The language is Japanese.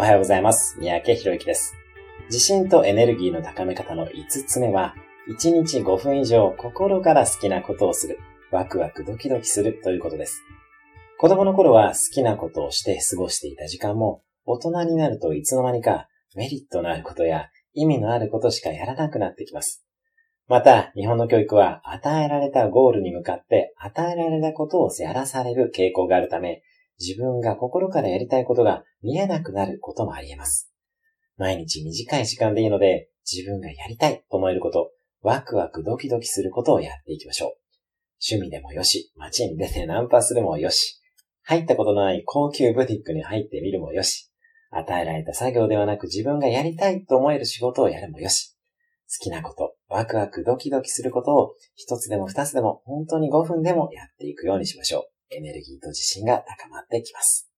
おはようございます。三宅博之です。自信とエネルギーの高め方の5つ目は、1日5分以上心から好きなことをする。ワクワクドキドキするということです。子供の頃は好きなことをして過ごしていた時間も、大人になるといつの間にかメリットのあることや意味のあることしかやらなくなってきます。また、日本の教育は与えられたゴールに向かって与えられたことをやらされる傾向があるため、自分が心からやりたいことが見えなくなることもあり得ます。毎日短い時間でいいので、自分がやりたいと思えること、ワクワクドキドキすることをやっていきましょう。趣味でもよし、街に出てナンパするもよし、入ったことのない高級ブティックに入ってみるもよし、与えられた作業ではなく自分がやりたいと思える仕事をやるもよし、好きなこと、ワクワクドキドキすることを一つでも二つでも本当に5分でもやっていくようにしましょう。エネルギーと自信が高まってきます。